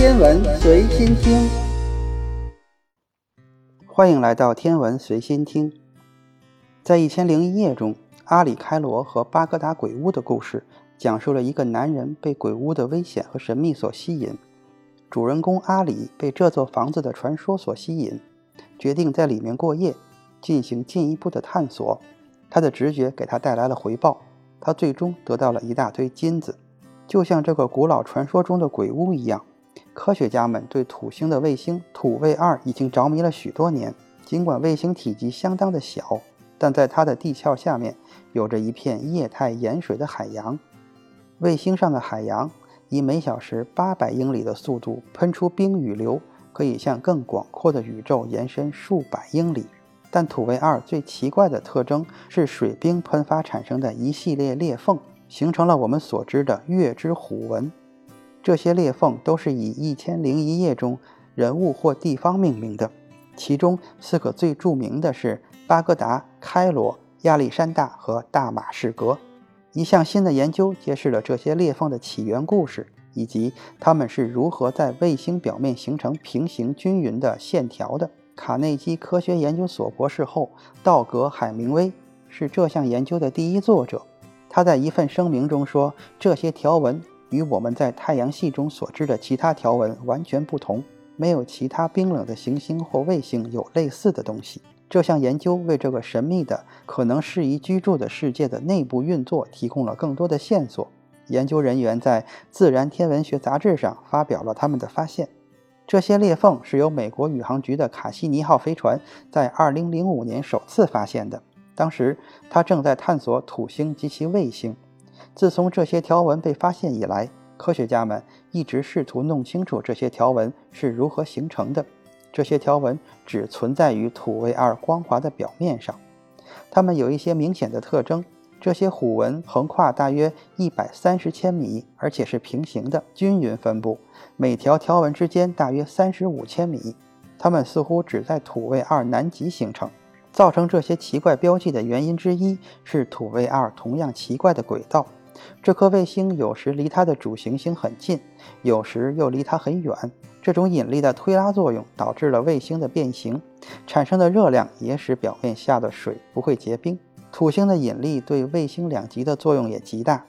天文随心听，欢迎来到天文随心听。在《一千零一夜》中，阿里开罗和巴格达鬼屋的故事，讲述了一个男人被鬼屋的危险和神秘所吸引。主人公阿里被这座房子的传说所吸引，决定在里面过夜，进行进一步的探索。他的直觉给他带来了回报，他最终得到了一大堆金子。就像这个古老传说中的鬼屋一样，科学家们对土星的卫星土卫二已经着迷了许多年。尽管卫星体积相当的小，但在它的地壳下面有着一片液态盐水的海洋。卫星上的海洋以每小时八百英里的速度喷出冰雨流，可以向更广阔的宇宙延伸数百英里。但土卫二最奇怪的特征是水冰喷发产生的一系列裂缝。形成了我们所知的月之虎纹，这些裂缝都是以《一千零一夜》中人物或地方命名的。其中四个最著名的是巴格达、开罗、亚历山大和大马士革。一项新的研究揭示了这些裂缝的起源故事，以及它们是如何在卫星表面形成平行均匀的线条的。卡内基科学研究所博士后道格·海明威是这项研究的第一作者。他在一份声明中说：“这些条纹与我们在太阳系中所知的其他条纹完全不同，没有其他冰冷的行星或卫星有类似的东西。”这项研究为这个神秘的、可能适宜居住的世界的内部运作提供了更多的线索。研究人员在《自然天文学杂志》上发表了他们的发现。这些裂缝是由美国宇航局的卡西尼号飞船在2005年首次发现的。当时，他正在探索土星及其卫星。自从这些条纹被发现以来，科学家们一直试图弄清楚这些条纹是如何形成的。这些条纹只存在于土卫二光滑的表面上，它们有一些明显的特征。这些虎纹横跨大约一百三十千米，而且是平行的，均匀分布，每条条纹之间大约三十五千米。它们似乎只在土卫二南极形成。造成这些奇怪标记的原因之一是土卫二同样奇怪的轨道。这颗卫星有时离它的主行星很近，有时又离它很远。这种引力的推拉作用导致了卫星的变形，产生的热量也使表面下的水不会结冰。土星的引力对卫星两极的作用也极大，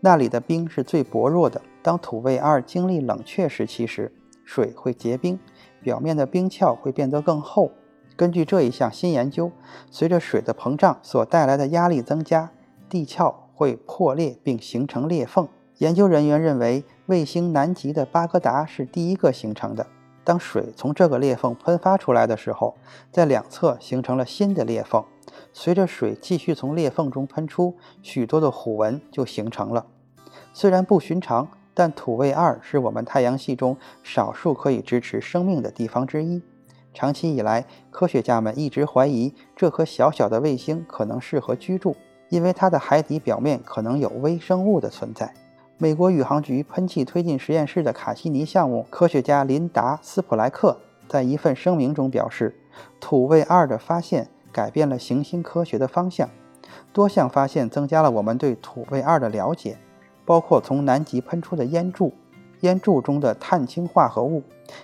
那里的冰是最薄弱的。当土卫二经历冷却时期时，水会结冰，表面的冰壳会变得更厚。根据这一项新研究，随着水的膨胀所带来的压力增加，地壳会破裂并形成裂缝。研究人员认为，卫星南极的巴格达是第一个形成的。当水从这个裂缝喷发出来的时候，在两侧形成了新的裂缝。随着水继续从裂缝中喷出，许多的虎纹就形成了。虽然不寻常，但土卫二是我们太阳系中少数可以支持生命的地方之一。长期以来，科学家们一直怀疑这颗小小的卫星可能适合居住，因为它的海底表面可能有微生物的存在。美国宇航局喷气推进实验室的卡西尼项目科学家琳达·斯普莱克在一份声明中表示：“土卫二的发现改变了行星科学的方向。多项发现增加了我们对土卫二的了解，包括从南极喷出的烟柱。”烟柱中的碳氢化合物，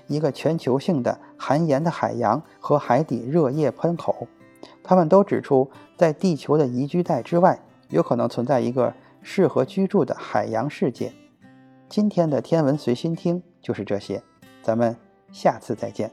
一个全球性的含盐的海洋和海底热液喷口，他们都指出，在地球的宜居带之外，有可能存在一个适合居住的海洋世界。今天的天文随心听就是这些，咱们下次再见。